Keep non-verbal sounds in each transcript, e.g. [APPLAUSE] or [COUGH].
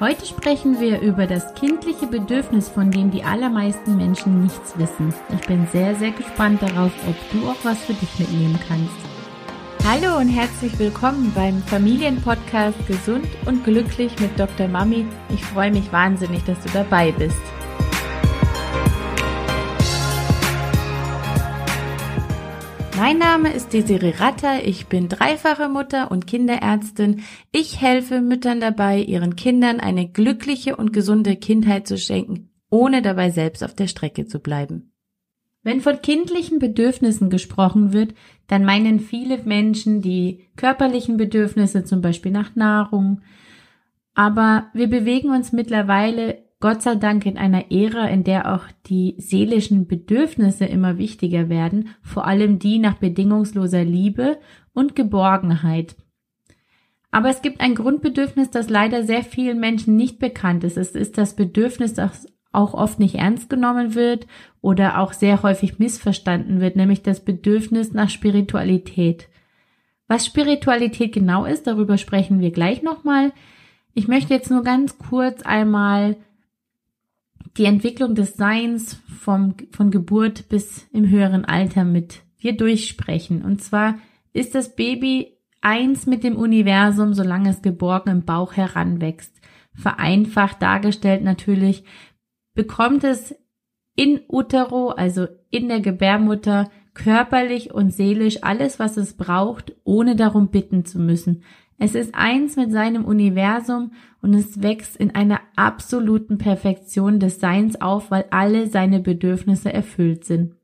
Heute sprechen wir über das kindliche Bedürfnis, von dem die allermeisten Menschen nichts wissen. Ich bin sehr, sehr gespannt darauf, ob du auch was für dich mitnehmen kannst. Hallo und herzlich willkommen beim Familienpodcast Gesund und Glücklich mit Dr. Mami. Ich freue mich wahnsinnig, dass du dabei bist. Mein Name ist Desiree Ratter, ich bin dreifache Mutter und Kinderärztin. Ich helfe Müttern dabei, ihren Kindern eine glückliche und gesunde Kindheit zu schenken, ohne dabei selbst auf der Strecke zu bleiben. Wenn von kindlichen Bedürfnissen gesprochen wird, dann meinen viele Menschen die körperlichen Bedürfnisse, zum Beispiel nach Nahrung. Aber wir bewegen uns mittlerweile Gott sei Dank in einer Ära, in der auch die seelischen Bedürfnisse immer wichtiger werden, vor allem die nach bedingungsloser Liebe und Geborgenheit. Aber es gibt ein Grundbedürfnis, das leider sehr vielen Menschen nicht bekannt ist. Es ist das Bedürfnis, das auch oft nicht ernst genommen wird oder auch sehr häufig missverstanden wird, nämlich das Bedürfnis nach Spiritualität. Was Spiritualität genau ist, darüber sprechen wir gleich nochmal. Ich möchte jetzt nur ganz kurz einmal die Entwicklung des Seins vom, von Geburt bis im höheren Alter mit dir durchsprechen. Und zwar ist das Baby eins mit dem Universum, solange es geborgen im Bauch heranwächst. Vereinfacht dargestellt natürlich, bekommt es in Utero, also in der Gebärmutter, körperlich und seelisch alles, was es braucht, ohne darum bitten zu müssen. Es ist eins mit seinem Universum und es wächst in einer absoluten Perfektion des Seins auf, weil alle seine Bedürfnisse erfüllt sind.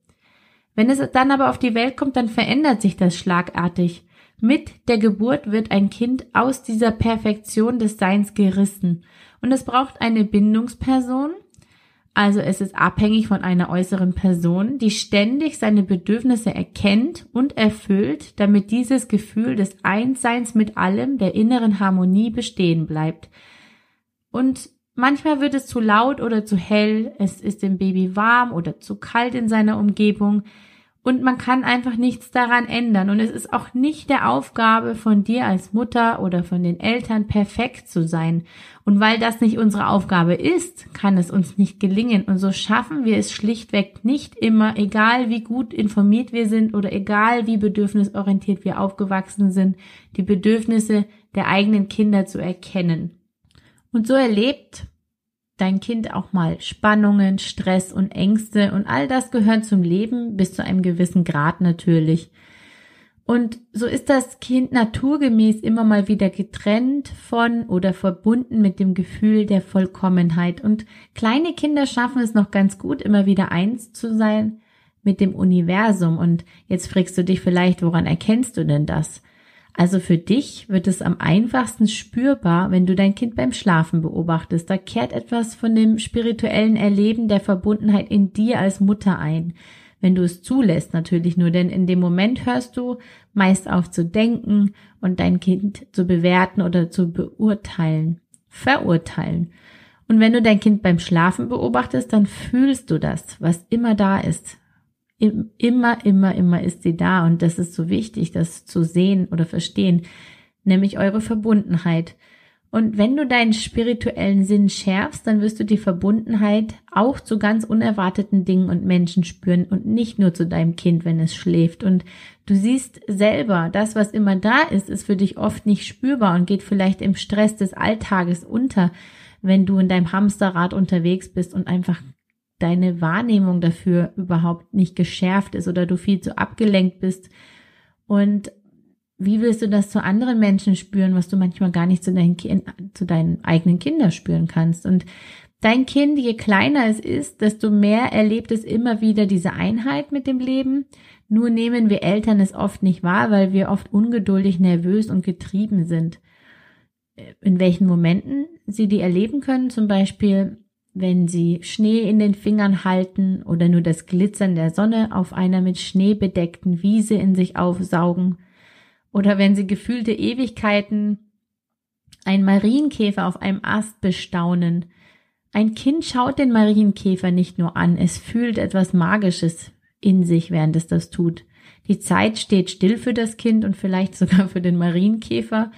Wenn es dann aber auf die Welt kommt, dann verändert sich das schlagartig. Mit der Geburt wird ein Kind aus dieser Perfektion des Seins gerissen und es braucht eine Bindungsperson, also es ist abhängig von einer äußeren Person, die ständig seine Bedürfnisse erkennt und erfüllt, damit dieses Gefühl des Einsseins mit allem, der inneren Harmonie bestehen bleibt. Und manchmal wird es zu laut oder zu hell, es ist dem Baby warm oder zu kalt in seiner Umgebung, und man kann einfach nichts daran ändern. Und es ist auch nicht der Aufgabe von dir als Mutter oder von den Eltern perfekt zu sein. Und weil das nicht unsere Aufgabe ist, kann es uns nicht gelingen. Und so schaffen wir es schlichtweg nicht immer, egal wie gut informiert wir sind oder egal wie bedürfnisorientiert wir aufgewachsen sind, die Bedürfnisse der eigenen Kinder zu erkennen. Und so erlebt dein Kind auch mal Spannungen, Stress und Ängste und all das gehört zum Leben bis zu einem gewissen Grad natürlich. Und so ist das Kind naturgemäß immer mal wieder getrennt von oder verbunden mit dem Gefühl der Vollkommenheit. Und kleine Kinder schaffen es noch ganz gut, immer wieder eins zu sein mit dem Universum. Und jetzt fragst du dich vielleicht, woran erkennst du denn das? Also für dich wird es am einfachsten spürbar, wenn du dein Kind beim Schlafen beobachtest. Da kehrt etwas von dem spirituellen Erleben der Verbundenheit in dir als Mutter ein. Wenn du es zulässt, natürlich nur, denn in dem Moment hörst du meist auf zu denken und dein Kind zu bewerten oder zu beurteilen, verurteilen. Und wenn du dein Kind beim Schlafen beobachtest, dann fühlst du das, was immer da ist, immer, immer, immer ist sie da und das ist so wichtig, das zu sehen oder verstehen, nämlich eure Verbundenheit. Und wenn du deinen spirituellen Sinn schärfst, dann wirst du die Verbundenheit auch zu ganz unerwarteten Dingen und Menschen spüren und nicht nur zu deinem Kind, wenn es schläft. Und du siehst selber, das, was immer da ist, ist für dich oft nicht spürbar und geht vielleicht im Stress des Alltages unter, wenn du in deinem Hamsterrad unterwegs bist und einfach deine Wahrnehmung dafür überhaupt nicht geschärft ist oder du viel zu abgelenkt bist. Und wie willst du das zu anderen Menschen spüren, was du manchmal gar nicht zu deinen, zu deinen eigenen Kindern spüren kannst? Und dein Kind, je kleiner es ist, desto mehr erlebt es immer wieder diese Einheit mit dem Leben. Nur nehmen wir Eltern es oft nicht wahr, weil wir oft ungeduldig, nervös und getrieben sind. In welchen Momenten sie die erleben können, zum Beispiel wenn sie Schnee in den Fingern halten oder nur das Glitzern der Sonne auf einer mit Schnee bedeckten Wiese in sich aufsaugen, oder wenn sie gefühlte Ewigkeiten ein Marienkäfer auf einem Ast bestaunen. Ein Kind schaut den Marienkäfer nicht nur an, es fühlt etwas Magisches in sich, während es das tut. Die Zeit steht still für das Kind und vielleicht sogar für den Marienkäfer,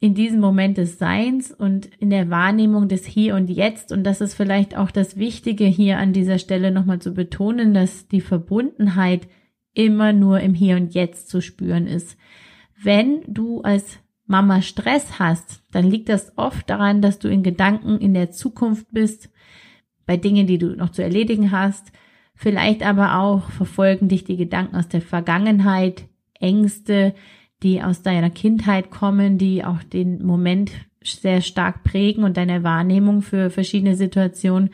in diesem Moment des Seins und in der Wahrnehmung des Hier und Jetzt. Und das ist vielleicht auch das Wichtige hier an dieser Stelle nochmal zu betonen, dass die Verbundenheit immer nur im Hier und Jetzt zu spüren ist. Wenn du als Mama Stress hast, dann liegt das oft daran, dass du in Gedanken in der Zukunft bist, bei Dingen, die du noch zu erledigen hast. Vielleicht aber auch verfolgen dich die Gedanken aus der Vergangenheit, Ängste, die aus deiner Kindheit kommen, die auch den Moment sehr stark prägen und deine Wahrnehmung für verschiedene Situationen.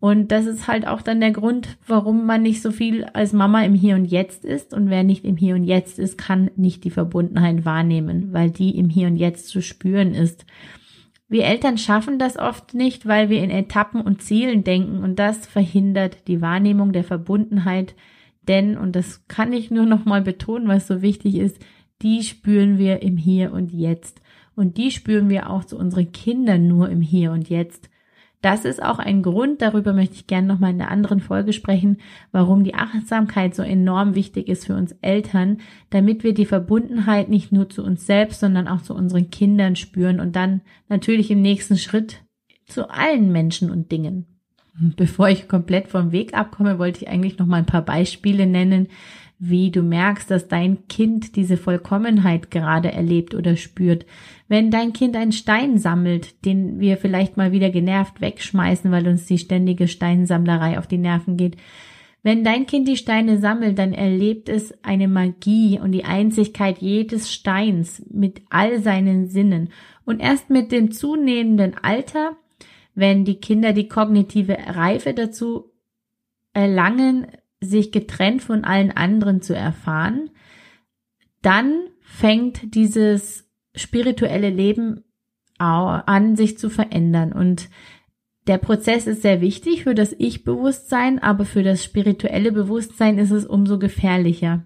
Und das ist halt auch dann der Grund, warum man nicht so viel als Mama im Hier und Jetzt ist. Und wer nicht im Hier und Jetzt ist, kann nicht die Verbundenheit wahrnehmen, weil die im Hier und Jetzt zu spüren ist. Wir Eltern schaffen das oft nicht, weil wir in Etappen und Zielen denken und das verhindert die Wahrnehmung der Verbundenheit. Denn, und das kann ich nur noch mal betonen, was so wichtig ist, die spüren wir im Hier und Jetzt. Und die spüren wir auch zu unseren Kindern nur im Hier und Jetzt. Das ist auch ein Grund, darüber möchte ich gerne nochmal in einer anderen Folge sprechen, warum die Achtsamkeit so enorm wichtig ist für uns Eltern, damit wir die Verbundenheit nicht nur zu uns selbst, sondern auch zu unseren Kindern spüren und dann natürlich im nächsten Schritt zu allen Menschen und Dingen. [LAUGHS] Bevor ich komplett vom Weg abkomme, wollte ich eigentlich noch mal ein paar Beispiele nennen, wie du merkst, dass dein Kind diese Vollkommenheit gerade erlebt oder spürt. Wenn dein Kind einen Stein sammelt, den wir vielleicht mal wieder genervt wegschmeißen, weil uns die ständige Steinsammlerei auf die Nerven geht. Wenn dein Kind die Steine sammelt, dann erlebt es eine Magie und die Einzigkeit jedes Steins mit all seinen Sinnen. Und erst mit dem zunehmenden Alter, wenn die Kinder die kognitive Reife dazu erlangen, sich getrennt von allen anderen zu erfahren, dann fängt dieses spirituelle Leben an, sich zu verändern. Und der Prozess ist sehr wichtig für das Ich-Bewusstsein, aber für das spirituelle Bewusstsein ist es umso gefährlicher.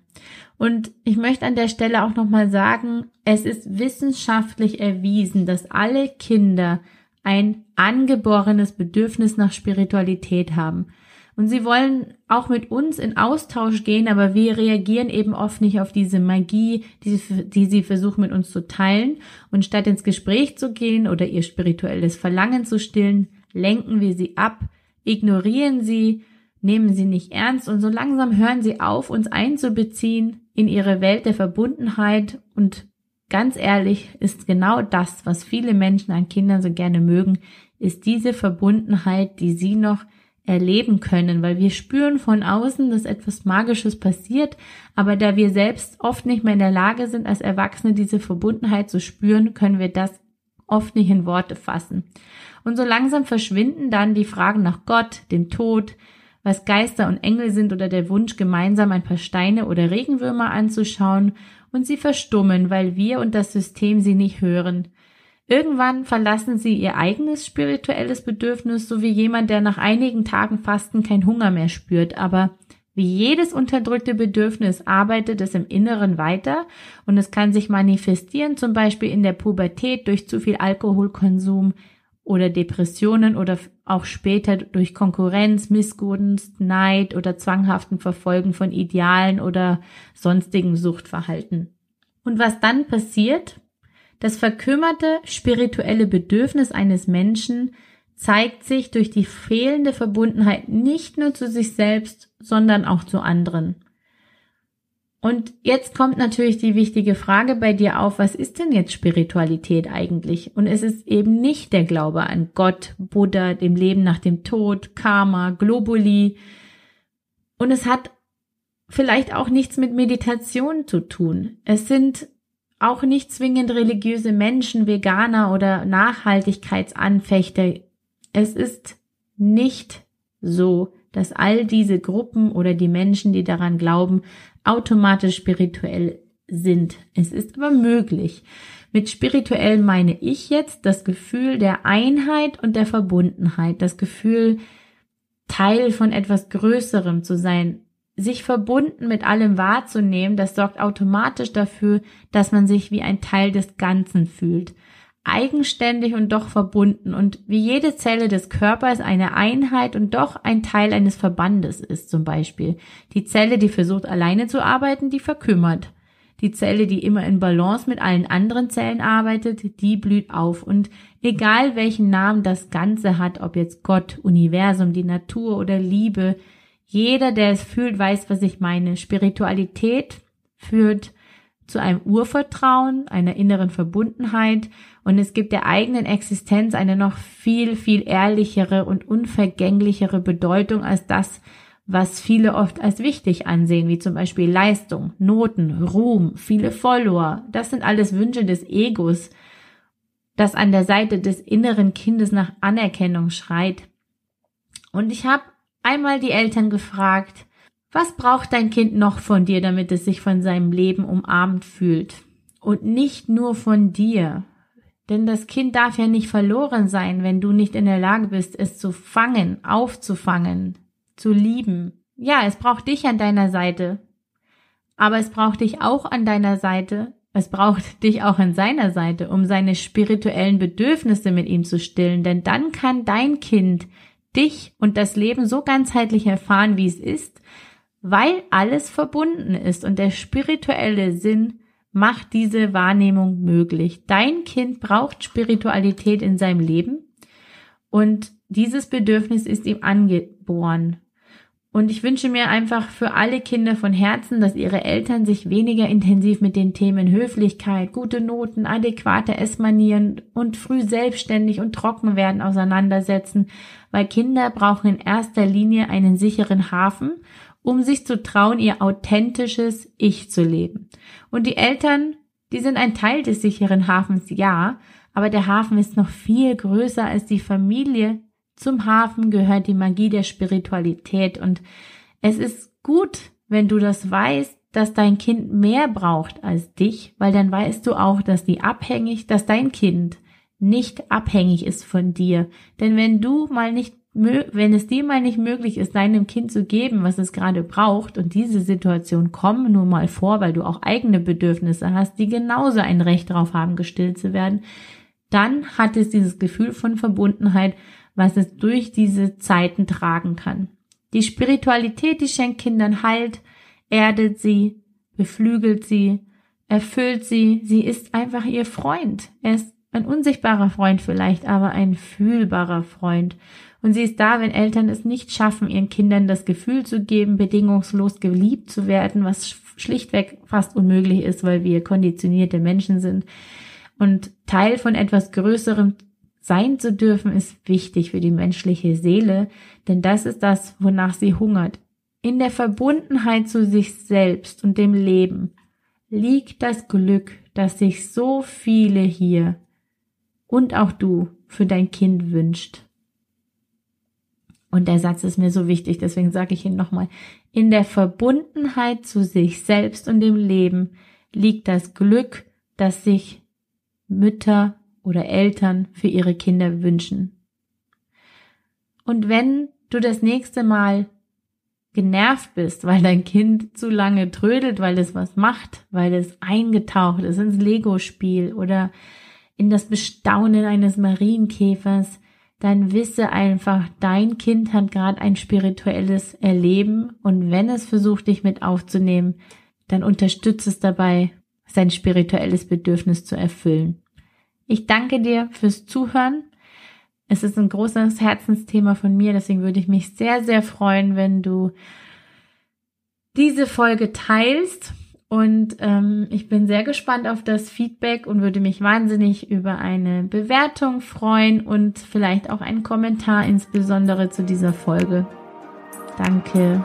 Und ich möchte an der Stelle auch nochmal sagen, es ist wissenschaftlich erwiesen, dass alle Kinder ein angeborenes Bedürfnis nach Spiritualität haben. Und sie wollen auch mit uns in Austausch gehen, aber wir reagieren eben oft nicht auf diese Magie, die sie, die sie versuchen mit uns zu teilen. Und statt ins Gespräch zu gehen oder ihr spirituelles Verlangen zu stillen, lenken wir sie ab, ignorieren sie, nehmen sie nicht ernst und so langsam hören sie auf, uns einzubeziehen in ihre Welt der Verbundenheit und ganz ehrlich ist genau das, was viele Menschen an Kindern so gerne mögen, ist diese Verbundenheit, die sie noch erleben können, weil wir spüren von außen, dass etwas Magisches passiert, aber da wir selbst oft nicht mehr in der Lage sind, als Erwachsene diese Verbundenheit zu spüren, können wir das oft nicht in Worte fassen. Und so langsam verschwinden dann die Fragen nach Gott, dem Tod, was Geister und Engel sind oder der Wunsch, gemeinsam ein paar Steine oder Regenwürmer anzuschauen, und sie verstummen, weil wir und das System sie nicht hören. Irgendwann verlassen sie ihr eigenes spirituelles Bedürfnis, so wie jemand, der nach einigen Tagen Fasten kein Hunger mehr spürt, aber wie jedes unterdrückte Bedürfnis arbeitet es im Inneren weiter und es kann sich manifestieren, zum Beispiel in der Pubertät durch zu viel Alkoholkonsum oder Depressionen oder auch später durch Konkurrenz, Missgunst, Neid oder zwanghaften Verfolgen von Idealen oder sonstigen Suchtverhalten. Und was dann passiert, das verkümmerte spirituelle Bedürfnis eines Menschen zeigt sich durch die fehlende Verbundenheit nicht nur zu sich selbst, sondern auch zu anderen. Und jetzt kommt natürlich die wichtige Frage bei dir auf, was ist denn jetzt Spiritualität eigentlich? Und es ist eben nicht der Glaube an Gott, Buddha, dem Leben nach dem Tod, Karma, Globuli. Und es hat vielleicht auch nichts mit Meditation zu tun. Es sind auch nicht zwingend religiöse Menschen, Veganer oder Nachhaltigkeitsanfechter. Es ist nicht so, dass all diese Gruppen oder die Menschen, die daran glauben, automatisch spirituell sind. Es ist aber möglich. Mit spirituell meine ich jetzt das Gefühl der Einheit und der Verbundenheit, das Gefühl, Teil von etwas Größerem zu sein, sich verbunden mit allem wahrzunehmen, das sorgt automatisch dafür, dass man sich wie ein Teil des Ganzen fühlt. Eigenständig und doch verbunden und wie jede Zelle des Körpers eine Einheit und doch ein Teil eines Verbandes ist zum Beispiel. Die Zelle, die versucht alleine zu arbeiten, die verkümmert. Die Zelle, die immer in Balance mit allen anderen Zellen arbeitet, die blüht auf. Und egal welchen Namen das Ganze hat, ob jetzt Gott, Universum, die Natur oder Liebe, jeder, der es fühlt, weiß, was ich meine. Spiritualität führt zu einem Urvertrauen, einer inneren Verbundenheit und es gibt der eigenen Existenz eine noch viel, viel ehrlichere und unvergänglichere Bedeutung als das, was viele oft als wichtig ansehen, wie zum Beispiel Leistung, Noten, Ruhm, viele Follower. Das sind alles Wünsche des Egos, das an der Seite des inneren Kindes nach Anerkennung schreit. Und ich habe einmal die Eltern gefragt, was braucht dein Kind noch von dir, damit es sich von seinem Leben umarmt fühlt? Und nicht nur von dir. Denn das Kind darf ja nicht verloren sein, wenn du nicht in der Lage bist, es zu fangen, aufzufangen, zu lieben. Ja, es braucht dich an deiner Seite. Aber es braucht dich auch an deiner Seite. Es braucht [LAUGHS] dich auch an seiner Seite, um seine spirituellen Bedürfnisse mit ihm zu stillen. Denn dann kann dein Kind dich und das Leben so ganzheitlich erfahren, wie es ist, weil alles verbunden ist und der spirituelle Sinn macht diese Wahrnehmung möglich. Dein Kind braucht Spiritualität in seinem Leben und dieses Bedürfnis ist ihm angeboren. Und ich wünsche mir einfach für alle Kinder von Herzen, dass ihre Eltern sich weniger intensiv mit den Themen Höflichkeit, gute Noten, adäquate Essmanieren und früh selbstständig und trocken werden auseinandersetzen, weil Kinder brauchen in erster Linie einen sicheren Hafen um sich zu trauen, ihr authentisches Ich zu leben. Und die Eltern, die sind ein Teil des sicheren Hafens, ja, aber der Hafen ist noch viel größer als die Familie. Zum Hafen gehört die Magie der Spiritualität und es ist gut, wenn du das weißt, dass dein Kind mehr braucht als dich, weil dann weißt du auch, dass die abhängig, dass dein Kind nicht abhängig ist von dir. Denn wenn du mal nicht wenn es dir mal nicht möglich ist, deinem Kind zu geben, was es gerade braucht, und diese Situation kommen nur mal vor, weil du auch eigene Bedürfnisse hast, die genauso ein Recht darauf haben, gestillt zu werden, dann hat es dieses Gefühl von Verbundenheit, was es durch diese Zeiten tragen kann. Die Spiritualität, die schenkt Kindern Halt, erdet sie, beflügelt sie, erfüllt sie, sie ist einfach ihr Freund. Er ist ein unsichtbarer Freund vielleicht, aber ein fühlbarer Freund. Und sie ist da, wenn Eltern es nicht schaffen, ihren Kindern das Gefühl zu geben, bedingungslos geliebt zu werden, was schlichtweg fast unmöglich ist, weil wir konditionierte Menschen sind. Und Teil von etwas Größerem sein zu dürfen, ist wichtig für die menschliche Seele, denn das ist das, wonach sie hungert. In der Verbundenheit zu sich selbst und dem Leben liegt das Glück, das sich so viele hier und auch du für dein Kind wünscht. Und der Satz ist mir so wichtig, deswegen sage ich ihn nochmal. In der Verbundenheit zu sich selbst und dem Leben liegt das Glück, das sich Mütter oder Eltern für ihre Kinder wünschen. Und wenn du das nächste Mal genervt bist, weil dein Kind zu lange trödelt, weil es was macht, weil es eingetaucht ist ins Lego-Spiel oder in das Bestaunen eines Marienkäfers, dann wisse einfach, dein Kind hat gerade ein spirituelles Erleben und wenn es versucht, dich mit aufzunehmen, dann unterstütze es dabei, sein spirituelles Bedürfnis zu erfüllen. Ich danke dir fürs Zuhören. Es ist ein großes Herzensthema von mir, deswegen würde ich mich sehr, sehr freuen, wenn du diese Folge teilst und ähm, ich bin sehr gespannt auf das Feedback und würde mich wahnsinnig über eine Bewertung freuen und vielleicht auch einen Kommentar, insbesondere zu dieser Folge. Danke.